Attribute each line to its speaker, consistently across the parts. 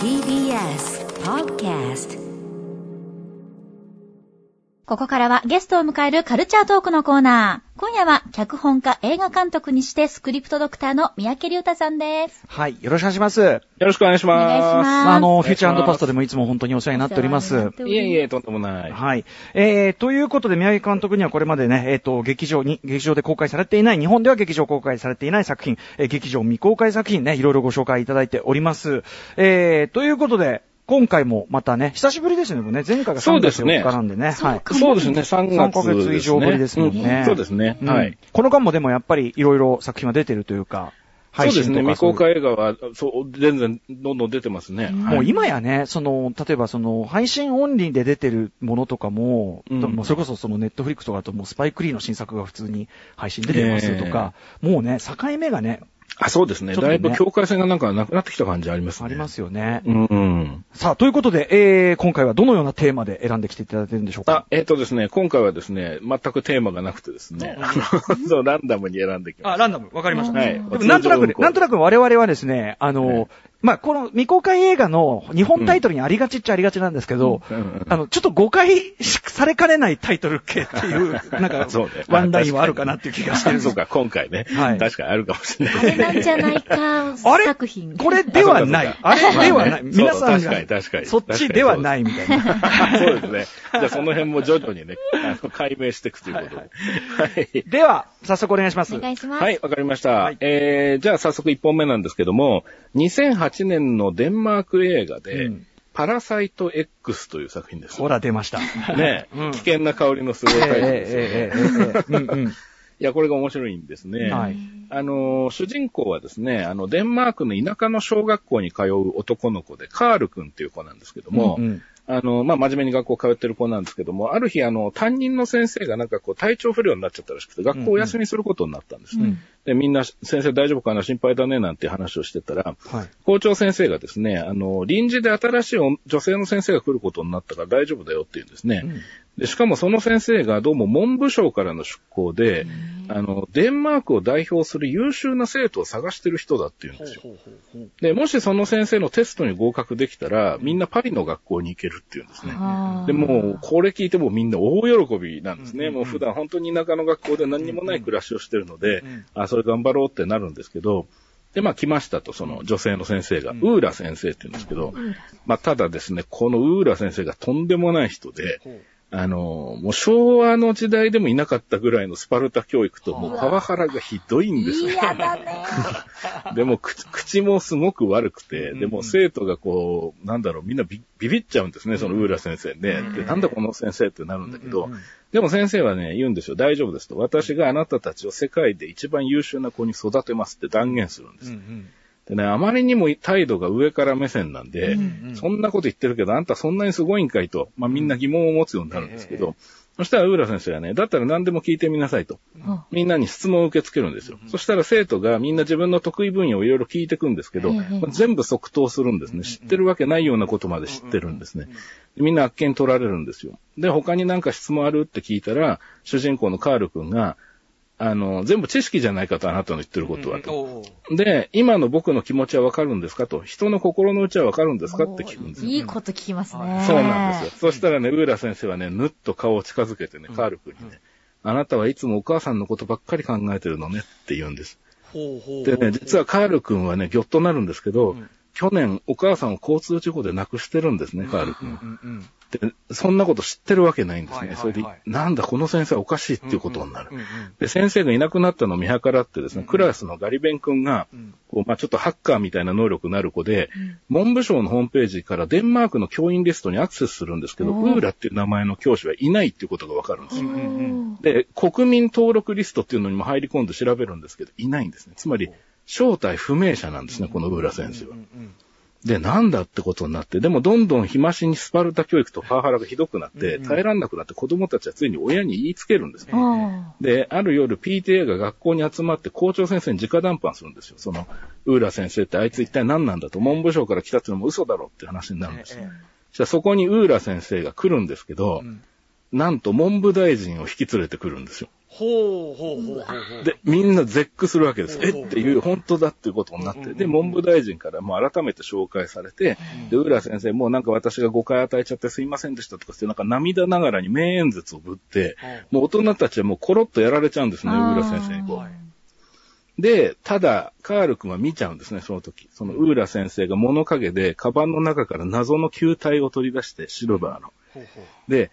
Speaker 1: TBS Podcast
Speaker 2: ここからはゲストを迎えるカルチャートークのコーナー。今夜は脚本家、映画監督にしてスクリプトドクターの三宅隆太さんです。
Speaker 3: はい。よろしくお願いします。
Speaker 4: よろしくお願いします。
Speaker 2: お願いします
Speaker 3: あの、フューチャーパスタでもいつも本当にお世話になっております。
Speaker 4: いえいえ、とんでもない。
Speaker 3: はい。えー、ということで、宮城監督にはこれまでね、えっ、と、劇場に、劇場で公開されていない、日本では劇場公開されていない作品、えー劇場未公開作品ね、いろいろご紹介いただいております。えー、ということで、今回もまたね、久しぶりですね、もうね、前回が3月
Speaker 4: そうですね。
Speaker 3: 4日なんでね、はい。
Speaker 4: そうですね、3
Speaker 3: 3
Speaker 4: 月
Speaker 3: ヶ月以上ぶりですもんね。
Speaker 4: うん。そうですね、
Speaker 3: うん。
Speaker 4: はい。
Speaker 3: この間もでもやっぱりいろいろ作品は出てるというか、
Speaker 4: そうですね、未公開映画は、そう、全然、どんどん出てますね。はい
Speaker 3: もう今やね、その、例えばその、配信オンリーで出てるものとかも、
Speaker 4: うん。
Speaker 3: もうそれこそそのネットフリックスとかだともうスパイクリーの新作が普通に配信出てますとか、もうね、境目がね、
Speaker 4: あ、そうですね。
Speaker 3: ね
Speaker 4: だいぶ境界線がなんかなくなってきた感じありますね。
Speaker 3: ありますよね。
Speaker 4: うんうん。
Speaker 3: さあ、ということで、えー、今回はどのようなテーマで選んできていただいてるんでしょう
Speaker 4: あ
Speaker 3: か、
Speaker 4: えっ、とですね、今回はですね、全くテーマがなくてですね、あの、そうランダムに選んできま
Speaker 3: あ、
Speaker 4: した。
Speaker 3: ランダム、わかりました。
Speaker 4: はい
Speaker 3: でもなんとなくなんとなく我々はですね、あの、
Speaker 4: はい
Speaker 3: まあ、この未公開映画の日本タイトルにありがちっちゃありがちなんですけど、
Speaker 4: うんうん
Speaker 3: あの、ちょっと誤解しされかねないタイトル系っていう、なんか、
Speaker 4: そうね
Speaker 3: ワンラインはあるかなっていう気がしてるんです
Speaker 4: そうか、今回ね。
Speaker 3: はい
Speaker 4: 確かにあるかもしれない。
Speaker 2: あれなんじゃないか
Speaker 3: あれ？
Speaker 2: 作品。
Speaker 3: これではない。あれではない。皆さん
Speaker 4: 確かに確か
Speaker 3: が、
Speaker 4: に
Speaker 3: そっちではないみたいな。
Speaker 4: そうですね。じゃあその辺も徐々にね、あの解明していくということで。はい。
Speaker 3: では、早速お願いします。
Speaker 2: お願いします。
Speaker 4: はい、わかりました。
Speaker 3: はい
Speaker 4: えー、じゃあ早速1本目なんですけども、2008年のデンマーク映画で、
Speaker 3: うん
Speaker 4: パラサイト X という作品です。
Speaker 3: ほら、出ました。
Speaker 4: ね、
Speaker 3: うん
Speaker 4: 危険な香りのすごい
Speaker 3: ええ
Speaker 4: タイトルですよね。
Speaker 3: ええええええうんうん
Speaker 4: いや、これが面白いんですね。
Speaker 3: はい
Speaker 4: あのー、主人公はですね、あの、デンマークの田舎の小学校に通う男の子で、カール君っていう子なんですけども、
Speaker 3: うんうん
Speaker 4: あの、まあ、真面目に学校通ってる子なんですけども、ある日、あの、担任の先生がなんかこう、体調不良になっちゃったらしくて、学校をお休みすることになったんですね。
Speaker 3: うん
Speaker 4: で、みんな、先生大丈夫かな心配だね、なんて話をしてたら、
Speaker 3: はい。
Speaker 4: 校長先生がですね、あの、臨時で新しい女性の先生が来ることになったから大丈夫だよって言うんですね。
Speaker 3: うん
Speaker 4: で、しかもその先生がどうも文部省からの出向で、あの、デンマークを代表する優秀な生徒を探してる人だって言うんですよ。で、もしその先生のテストに合格できたら、みんなパリの学校に行けるって言うんですね。でもう、これ聞いてもみんな大喜びなんですね。もう普段本当に田舎の学校で何にもない暮らしをしてるので、あ、それ頑張ろうってなるんですけど、で、まあ来ましたと、その女性の先生が、ウーラ先生って言うんですけど、まあただですね、このウーラ先生がとんでもない人で、あの、もう昭和の時代でもいなかったぐらいのスパルタ教育と、もうパワハラがひどいんですよ。
Speaker 2: 嫌だね。
Speaker 4: でも口、口もすごく悪くて、でも生徒がこう、なんだろう、みんなビビビっちゃうんですね、そのウーラ先生ね。で、なんだこの先生ってなるんだけど、でも先生はね、言うんですよ、大丈夫ですと。私があなたたちを世界で一番優秀な子に育てますって断言するんです。でね、あまりにも態度が上から目線なんで、そんなこと言ってるけど、あんたそんなにすごいんかいと、まあみんな疑問を持つようになるんですけど、そしたら、ウーラ先生はね、だったら何でも聞いてみなさいと。みんなに質問を受け付けるんですよ。そしたら生徒がみんな自分の得意分野をいろいろ聞いていくんですけど、
Speaker 2: ええ
Speaker 4: まあ全部即答するんですね。知ってるわけないようなことまで知ってるんですね。でみんなあっけに取られるんですよ。で、他に何か質問ある？って聞いたら、主人公のカール君が、あの、全部知識じゃないかと、あなたの言ってることはと。で、今の僕の気持ちはわかるんですかと。人の心の内はわかるんですかって聞くんですよ。
Speaker 2: いいこと聞きますね。
Speaker 4: そうなんですよ。そしたらね、ウーラ先生はね、ぬっと顔を近づけてね、カール君にね、あなたはいつもお母さんのことばっかり考えてるのねって言うんです。でね、実はカール君はね、ぎょっとなるんですけど、去年お母さんを交通事故で亡くしてるんですね、カール君。で、そんなこと知ってるわけないんですね。
Speaker 3: はいはいはい
Speaker 4: それで、なんだ、この先生はおかしいっていうことになる。で、先生がいなくなったのを見計らってですね、クラスのガリベン君が、こう、まあちょっとハッカーみたいな能力のある子で、文部省のホームページからデンマークの教員リストにアクセスするんですけど、ウーラっていう名前の教師はいないっていうことがわかるんですよ。で、国民登録リストっていうのにも入り込んで調べるんですけど、いないんですね。つまり、正体不明者なんですね、このウーラ先生は。で、なんだってことになって、でもどんどん日増しにスパルタ教育とパワハラがひどくなって、耐えらんなくなって子供たちはついに親に言いつけるんですね。
Speaker 2: あ
Speaker 4: で、ある夜 PTA が学校に集まって校長先生に直談判するんですよ。その、ウーラ先生ってあいつ一体何なんだと、文部省から来たってのも嘘だろって話になるんですよ。じゃあそこにウーラ先生が来るんですけど、なんと文部大臣を引き連れてくるんですよ。
Speaker 3: ほうほうほうほう。
Speaker 4: で、みんな絶句するわけです。えっていう、本当だっていうことになって、で、文部大臣からもう改めて紹介されて、で、浦先生もうなんか私が誤解与えちゃってすいませんでしたとかって、なんか涙ながらに名演説をぶって、もう大人たちはもうコロッとやられちゃうんですね、浦先生にで、ただ、カール君は見ちゃうんですね、その時。その、ウーラ先生が物陰で、カバンの中から謎の球体を取り出して、シルバーの。
Speaker 3: ほうほう。
Speaker 4: で、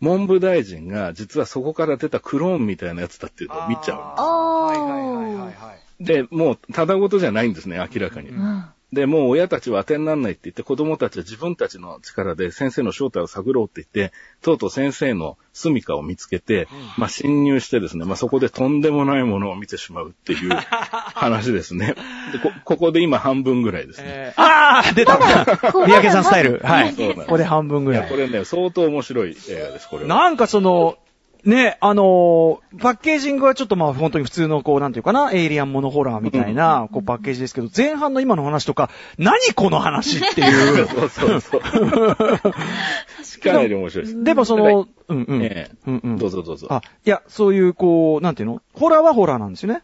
Speaker 4: 文部大臣が、実はそこから出たクローンみたいなやつだっていうのを見ちゃう。
Speaker 3: あーはいはいはいはいはい。
Speaker 4: で、もう、ただごとじゃないんですね、明らかに。
Speaker 2: うん
Speaker 4: で、もう親たちは当てにならないって言って、子供たちは自分たちの力で先生の正体を探ろうって言って、とうとう先生の住処を見つけて、まあ侵入してですね、まあそこでとんでもないものを見てしまうっていう 話ですね。で、こ、ここで今半分ぐらいですね。
Speaker 3: えーあー出た三宅さんスタイル。はい。ここで半分ぐ
Speaker 4: いや、
Speaker 3: らい
Speaker 4: こ。れね、相当面白い映画です、これは。
Speaker 3: なんかその、ね、あのーパッケージングはちょっとまあ本当に普通のこう、なんていうかな、エイリアンモノホラーみたいな、こうパッケージですけど、前半の今の話とか、何この話っていう。
Speaker 4: そうそうそう。かなり面白いです。
Speaker 3: でもその、うんうん。
Speaker 4: ええ
Speaker 3: うんうん。
Speaker 4: どうぞどうぞ。
Speaker 3: あ、いや、そういうこう、なんていうの？ホラーはホラーなんですよね。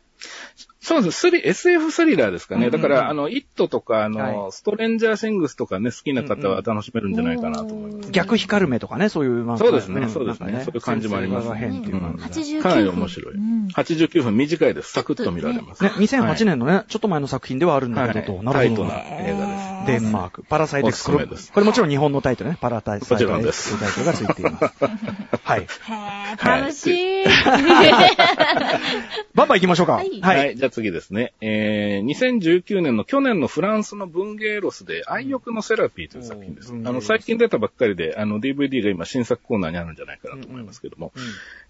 Speaker 4: そうです。スリ、SF スリラーですかね。
Speaker 3: うんうんうん
Speaker 4: だから、あの、イットとか、あの、
Speaker 3: は
Speaker 4: ストレンジャーシングスとかね、好きな方は楽しめるんじゃないかなと思います。
Speaker 3: 逆光る目とかね、そういう漫画
Speaker 4: そうですね
Speaker 3: ん
Speaker 4: そうですねそういう感じもあります
Speaker 3: 先生が変っていう感じで
Speaker 2: 89
Speaker 4: かなり面白い。
Speaker 2: うん
Speaker 4: 89分短いです。サクッと見られます。
Speaker 3: ね、2008
Speaker 4: 年
Speaker 3: 年のね、ちょっと前の作品ではあるんだけどと、なるほど
Speaker 4: タイトな。映画です。
Speaker 3: デンマーク、パラサイト
Speaker 4: すすめです
Speaker 3: これもちろん日本のタイトルね、パラサイト
Speaker 4: もちろん
Speaker 3: X
Speaker 4: です
Speaker 3: というタイトルがついています。はい。
Speaker 2: へー楽しい。
Speaker 3: バンバン行きましょうか。はい。
Speaker 4: じゃあ次ですね。えー、2019年の去年のフランスの文芸ロスで愛欲のセラピーという作品です。
Speaker 3: うん
Speaker 4: あの、最近出たばっかりで、あの、DVD が今新作コーナーにあるんじゃないかなと思いますけども。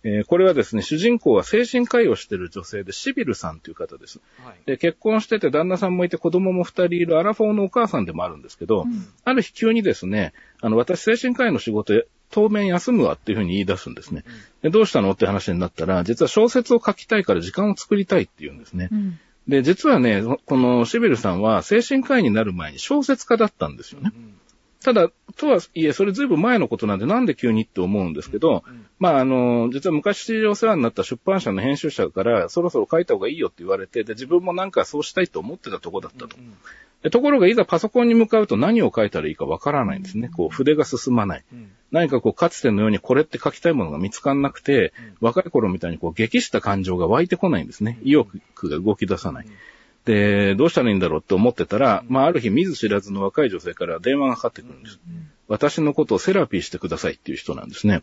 Speaker 4: えーこれはですね、主人公は精神科医をしている女性で、シビルさんという方です。で、結婚してて旦那さんもいて子供も二人いるアラフォーのお母さんでもあるんですけど、ある日急にですね、あの、私精神科医の仕事へ当面休むわっていうふうに言い出すんですね。で、どうしたのって話になったら、実は小説を書きたいから時間を作りたいって言うんですね。
Speaker 2: うん
Speaker 4: で、実はね、このシビルさんは精神科医になる前に小説家だったんですよね。ただ、とはいえ、それずいぶん前のことなんで、なんで急にって思うんですけど、まあ、あの、実は昔お世話になった出版社の編集者から、そろそろ書いた方がいいよって言われて、で、自分もなんかそうしたいと思ってたとこだったと。でところが、いざパソコンに向かうと何を書いたらいいかわからないんですね。こう、筆が進まない。何かこう、かつてのようにこれって書きたいものが見つかんなくて、若い頃みたいにこう、激した感情が湧いてこないんですね。意欲が動き出さない。で、どうしたらいいんだろうって思ってたら、まあ、ある日見ず知らずの若い女性から電話がかかってくるんです。私のことをセラピーしてくださいっていう人なんですね。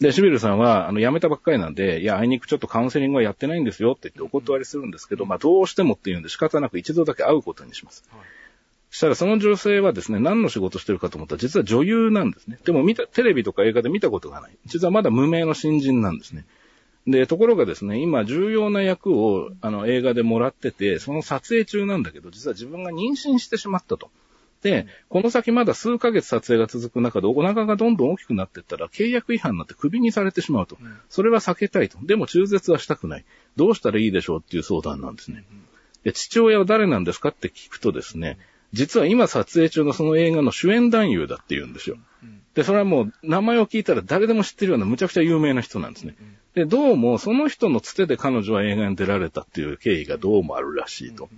Speaker 4: で、シビルさんは、あの、辞めたばっかりなんで、いや、あいにくちょっとカウンセリングはやってないんですよって言ってお断りするんですけど、まあ、どうしてもっていうんで仕方なく一度だけ会うことにします。そしたらその女性はですね、何の仕事してるかと思ったら、実は女優なんですね。でも見た、テレビとか映画で見たことがない。実はまだ無名の新人なんですね。で、ところがですね、今重要な役をあの映画でもらってて、その撮影中なんだけど、実は自分が妊娠してしまったと。で、この先まだ数ヶ月撮影が続く中でお腹がどんどん大きくなっていったら契約違反になってクビにされてしまうと。それは避けたいと。でも中絶はしたくない。どうしたらいいでしょうっていう相談なんですね。で、父親は誰なんですかって聞くとですね、実は今撮影中のその映画の主演男優だって言うんですよ。で、それはもう名前を聞いたら誰でも知ってるようなむちゃくちゃ有名な人なんですね。で、どうもその人のつてで彼女は映画に出られたっていう経緯がどうもあるらしいと。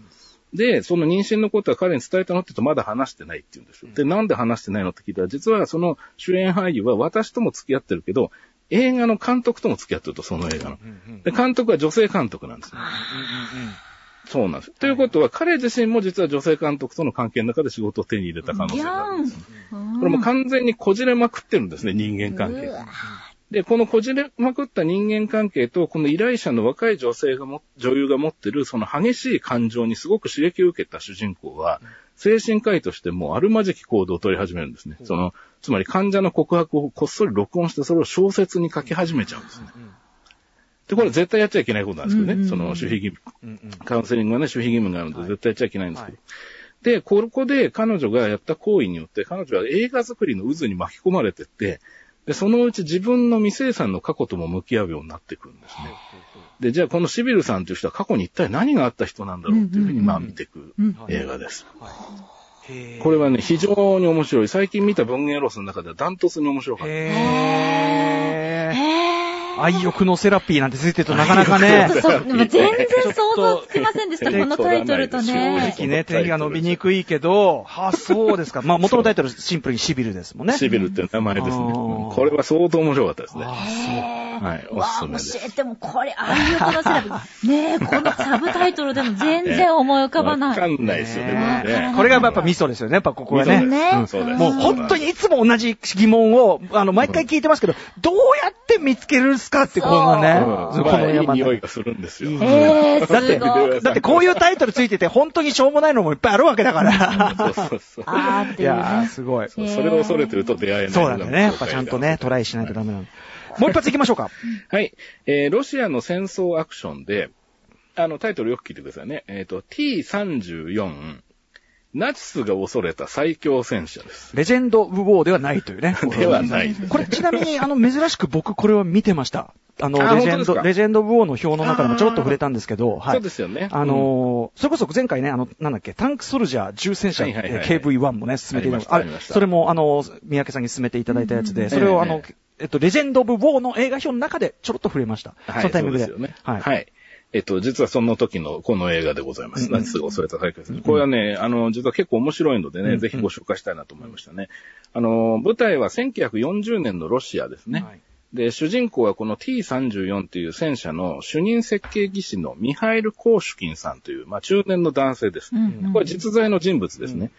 Speaker 4: で、その妊娠のことは彼に伝えたのって言うとまだ話してないって言うんですよ。で、なんで話してないのって聞いたら、実はその主演俳優は私とも付き合ってるけど、映画の監督とも付き合ってると、その映画の。で、監督は女性監督なんですね。そうなんです。ということは、彼自身も実は女性監督との関係の中で仕事を手に入れた可能性があるんです。これも完全にこじれまくってるんですね、人間関係。で、このこじれまくった人間関係と、この依頼者の若い女性がも、女優が持ってる、その激しい感情にすごく刺激を受けた主人公は、精神科医としてもうあるまじき行動を取り始めるんですね。その、つまり患者の告白をこっそり録音して、それを小説に書き始めちゃうんですね。で、これ絶対やっちゃいけないことなんですけどね。
Speaker 2: うんうんうん
Speaker 4: その守秘義務、カウンセリングはね、守秘義務があるので絶対やっちゃいけないんですけど。で、ここで彼女がやった行為によって、彼女は映画作りの渦に巻き込まれてって、で、そのうち自分の未生産の過去とも向き合うようになってくるんですね。で、じゃあこのシビルさんという人は過去に一体何があった人なんだろうっていうふうに、まあ見ていく
Speaker 2: うん
Speaker 4: 映画です。これはね、非常に面白い。最近見た文芸ロスの中ではダントツに面白かった。
Speaker 3: 愛欲のセラピーなんてついてるとなかなかね、
Speaker 2: そう全然想像つきませんでした、このタイトルと
Speaker 3: 正
Speaker 2: ね。
Speaker 3: 直ね、手が伸びにくいけど、はあ、そうですか。まあ、元のタイトルシンプルにシビルですもんね。
Speaker 4: シビルっていう名前ですね。これは相当面白かったですね。
Speaker 3: あ
Speaker 2: へー
Speaker 4: はいおすすめです
Speaker 2: 教えてもこれ、愛欲のセラピー。ねえ、このサブタイトルでも全然思い浮かばない。
Speaker 4: わかんないですよね、
Speaker 3: ね
Speaker 4: これね。
Speaker 3: これがやっぱミソですよね、やっぱここはね。もう本当にいつも同じ疑問を、あの、毎回聞いてますけど、どうやって見つけるんすか？って、このね、
Speaker 4: うん
Speaker 3: こ
Speaker 4: まあいい
Speaker 3: の山の
Speaker 4: 匂いがするんですよ。
Speaker 2: えー、
Speaker 3: だって。だってこういうタイトルついてて、本当にしょうもないのもいっぱいあるわけだから。
Speaker 4: そうそうそう。
Speaker 2: あーっていう
Speaker 3: いやー、
Speaker 2: ね。
Speaker 3: すごい。
Speaker 4: それを恐れてると出会えない。
Speaker 3: そうなんだよね。やっぱちゃんとね、トライしないとダメなの。もう一発行きましょうか。
Speaker 4: はい。えー、ロシアの戦争アクションで、あの、タイトルよく聞いてくださいね。えっ、と、T34、ナチスが恐れた最強戦車です。
Speaker 3: レジェンド・ウォーではないというね。
Speaker 4: ではないです。
Speaker 3: これちなみに、あの、珍しく僕これは見てました。あの、
Speaker 4: あ
Speaker 3: レジェンド、レジェンド・ウォーの表の中でもちょろっと触れたんですけど、は
Speaker 4: そう
Speaker 3: い。
Speaker 4: ですよね。
Speaker 3: あのーそれこそ前回ね、あの、なんだっけ、タンクソルジャー重戦車、
Speaker 4: はいはいはいはい
Speaker 3: KV-1 もね、進めてい
Speaker 4: ましたありました
Speaker 3: それも、あの、三宅さんに進めていただいたやつで、それを、あの
Speaker 4: ええ、
Speaker 3: えっと、レジェンド・オブ・ウォーの映画表の中でちょろっと触れました。
Speaker 4: はい、
Speaker 3: そのタイミングで。
Speaker 4: そうですよね。
Speaker 3: はい。
Speaker 4: はい。えっと、実はその時のこの映画でございます。
Speaker 3: うん
Speaker 4: ナチスが恐れた最強戦車。これはね、あの、実は結構面白いのでね、
Speaker 3: うん
Speaker 4: ぜひご紹介したいなと思いましたね。あの、舞台は1940年のロシアですね。
Speaker 3: はい
Speaker 4: で、主人公はこの T34 っていう戦車の主任設計技師のミハイル・コーシュキンさんという、まあ中年の男性です。
Speaker 2: うんうん
Speaker 4: これ実在の人物ですね。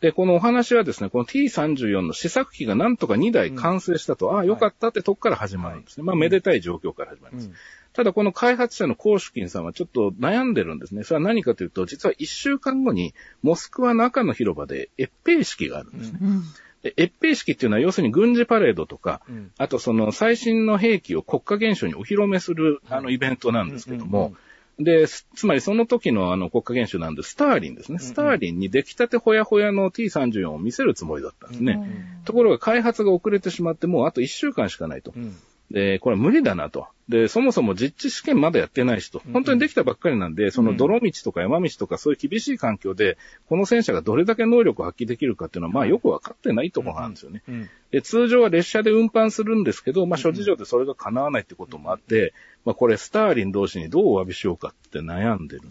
Speaker 4: で、このお話はですね、この T34 の試作機がなんとか2台完成したと、ああ、よかったってとこから始まるんですね。まあ、めでたい状況から始まります。
Speaker 3: うん
Speaker 4: ただこの開発者のコーシュキンさんはちょっと悩んでるんですね。それは何かというと、実は1週間後にモスクワの赤の広場で閲兵式があるんですね。
Speaker 2: うん
Speaker 4: で閲兵式っていうのは要するに軍事パレードとか、
Speaker 3: うん
Speaker 4: あとその最新の兵器を国家元首にお披露目するあのイベントなんですけども、で、すつまりその時のあの国家元首なんで、スターリンですね。スターリンに出来たてほやほやの T34 を見せるつもりだったんですね。ところが開発が遅れてしまって、もうあと1週間しかないと。
Speaker 3: うん
Speaker 4: で、これ無理だなと。で、そもそも実地試験まだやってないしと。本当にできたばっかりなんで、その泥道とか山道とかそういう厳しい環境で、この戦車がどれだけ能力を発揮できるかっていうのは、まあよくわかってないところなんですよね。
Speaker 3: うん
Speaker 4: で、通常は列車で運搬するんですけど、まあ諸事情でそれが叶わないってこともあって、まあこれスターリン同士にどうお詫びしようかって悩んでる。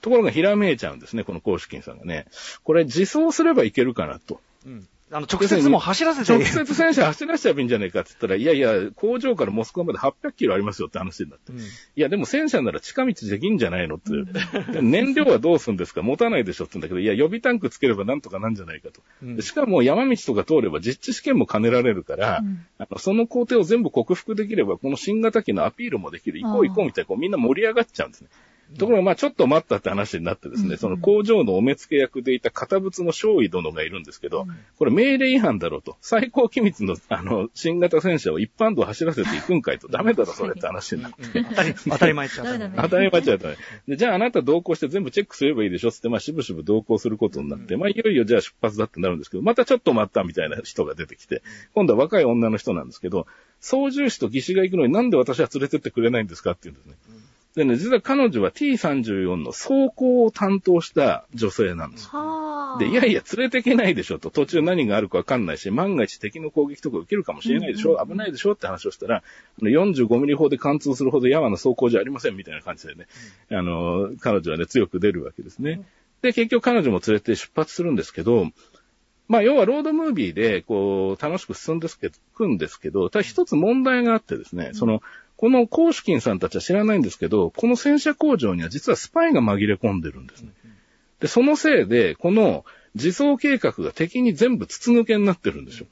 Speaker 4: ところがひらめいちゃうんですね、このコーシュキンさんがね。これ自走すればいけるかなと。
Speaker 3: うんあの、直接もう走らせて
Speaker 4: 直接戦車走らせちゃえばいいんじゃないかって言ったら、いやいや、工場からモスクワまで800キロありますよって話になって。
Speaker 3: うん
Speaker 4: いや、でも戦車なら近道できんじゃないのって。で燃料はどうするんですか持たないでしょって言うんだけど、いや、予備タンクつければなんとかなんじゃないかと。
Speaker 3: うん
Speaker 4: でしかも山道とか通れば実地試験も兼ねられるから、
Speaker 2: うん
Speaker 4: あのその工程を全部克服できれば、この新型機のアピールもできる、行こう行こうみたいな、こうみんな盛り上がっちゃうんですね。ところが、まあちょっと待ったって話になってですね、
Speaker 2: うん
Speaker 4: その工場のお目付け役でいた堅物の少尉殿がいるんですけど、これ命令違反だろうと。最高機密の、あの、新型戦車を一般道走らせていくんかいと。ダメだろ、それって話になって。
Speaker 3: 当たり、当たり前っちゃ
Speaker 2: ダメだね
Speaker 4: 当たり前っちゃったね。で、じゃああなた同行して全部チェックすればいいでしょつって、まあ、しぶしぶ同行することになって、まあ、いよいよじゃあ出発だってなるんですけど、またちょっと待ったみたいな人が出てきて、今度は若い女の人なんですけど、操縦士と技師が行くのになんで私は連れてってくれないんですかって言うんですね。でね、実は彼女は T34 の走行を担当した女性なんです。
Speaker 2: はあ。
Speaker 4: で、いやいや、連れてけないでしょと。途中何があるかわかんないし、万が一敵の攻撃とか受けるかもしれないでしょ、危ないでしょって話をしたら、あの45ミリ砲で貫通するほどヤワな走行じゃありませんみたいな感じでね、あの、彼女はね、強く出るわけですね。で、結局彼女も連れて出発するんですけど、まあ、要はロードムービーで、こう、楽しく進んでいくんですけど、ただ一つ問題があってですね、その、このコーシュキンさんたちは知らないんですけど、この戦車工場には実はスパイが紛れ込んでるんですね。で、そのせいで、この自走計画が敵に全部筒抜けになってるんですよ。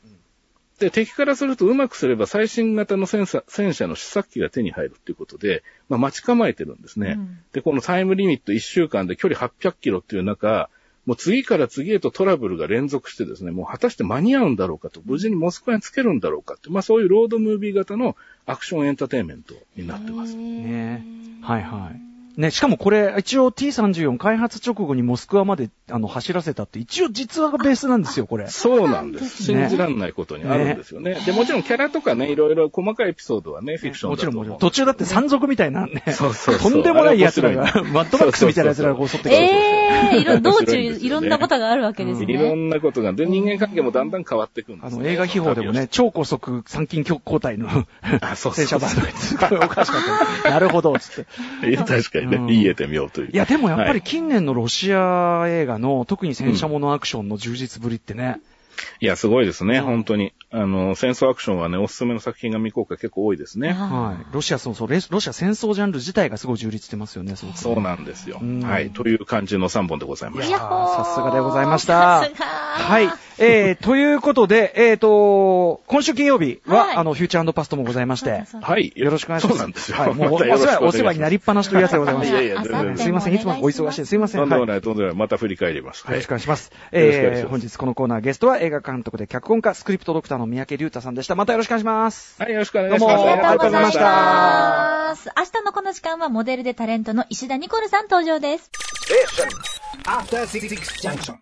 Speaker 4: で、敵からするとうまくすれば最新型の戦車戦車の試作機が手に入るっていうことで、まあ、待ち構えてるんですね。
Speaker 2: うん
Speaker 4: で、このタイムリミット1週間で距離800キロっていう中、もう次から次へとトラブルが連続してですね、もう果たして間に合うんだろうかと、無事にモスクワにつけるんだろうかって、まあそういうロードムービー型のアクションエンターテインメントになってます。
Speaker 3: ねはいはい。ね、しかもこれ、一応 T34 開発直後にモスクワまであの走らせたって、一応実話がベースなんですよ、これ。
Speaker 4: そうなんです。信じらんないことにあるんですよね。で、もちろんキャラとかね、いろいろ細かいエピソードはね、フィクション
Speaker 3: も
Speaker 4: だと思う。
Speaker 3: ちろんもちろん。途中だって山賊みたいなね、
Speaker 4: そうそうそう
Speaker 3: とんでもない奴らがマッドマックスみたいな奴らが襲ってくるんですよ。
Speaker 2: えええいろ、道中
Speaker 4: い
Speaker 2: ろんなことがあるわけです
Speaker 4: いろ
Speaker 2: ね。
Speaker 4: んなことが、で、人間関係もだんだん変わっていくんです、ね。
Speaker 3: あの、映画秘宝でもね、超高速参勤交代の
Speaker 4: あそうそう
Speaker 3: 戦車バンドがすごいおかしかった。なるほど、つって。
Speaker 4: いや、確かにね、
Speaker 3: うん
Speaker 4: 言えてみようという。
Speaker 3: いや、でもやっぱ
Speaker 4: はい
Speaker 3: り近年のロシア映画の、特に戦車ものアクションの充実ぶりってね、
Speaker 4: いや、すごいですね、
Speaker 3: うん
Speaker 4: 本当に。あの、戦争アクションはね、おすすめの作品が未公開結構多いですね。
Speaker 3: はい。ロシア、そうそう、レロシア戦争ジャンル自体がすごい充実してますよね、すごくね
Speaker 4: そうなんですよ。
Speaker 3: うん
Speaker 4: はい。という感じの3本でございました。
Speaker 3: いやーさすがでございました
Speaker 2: さすが
Speaker 3: はい。えー、ということで、えーと、今週金曜日は、
Speaker 2: はい
Speaker 3: あの、フューチャーパストもございまして、
Speaker 4: はい。
Speaker 3: よろしくお願いします。
Speaker 4: そうなんですよ。
Speaker 3: はい、もう、お
Speaker 4: またよろしく
Speaker 3: 世話、お世話になりっぱなしというやつでございます。
Speaker 4: いやいや、
Speaker 3: すいません、いつもお忙しいです。すいません。はい
Speaker 4: とんでもない、とんでもない。また振り返ります。
Speaker 3: よろしくお願いします。えー、
Speaker 4: ます
Speaker 3: 本日このコーナーゲストは映画監督で脚本家、スクリプトドクターの三宅隆太さんでした。またよろしくお願いします。
Speaker 4: はい、よろしくお願いします。
Speaker 3: どうも
Speaker 2: ありがとうございました。明日のこの時間はモデルでタレントの石田ニコルさん登場です。
Speaker 1: After Six Junction.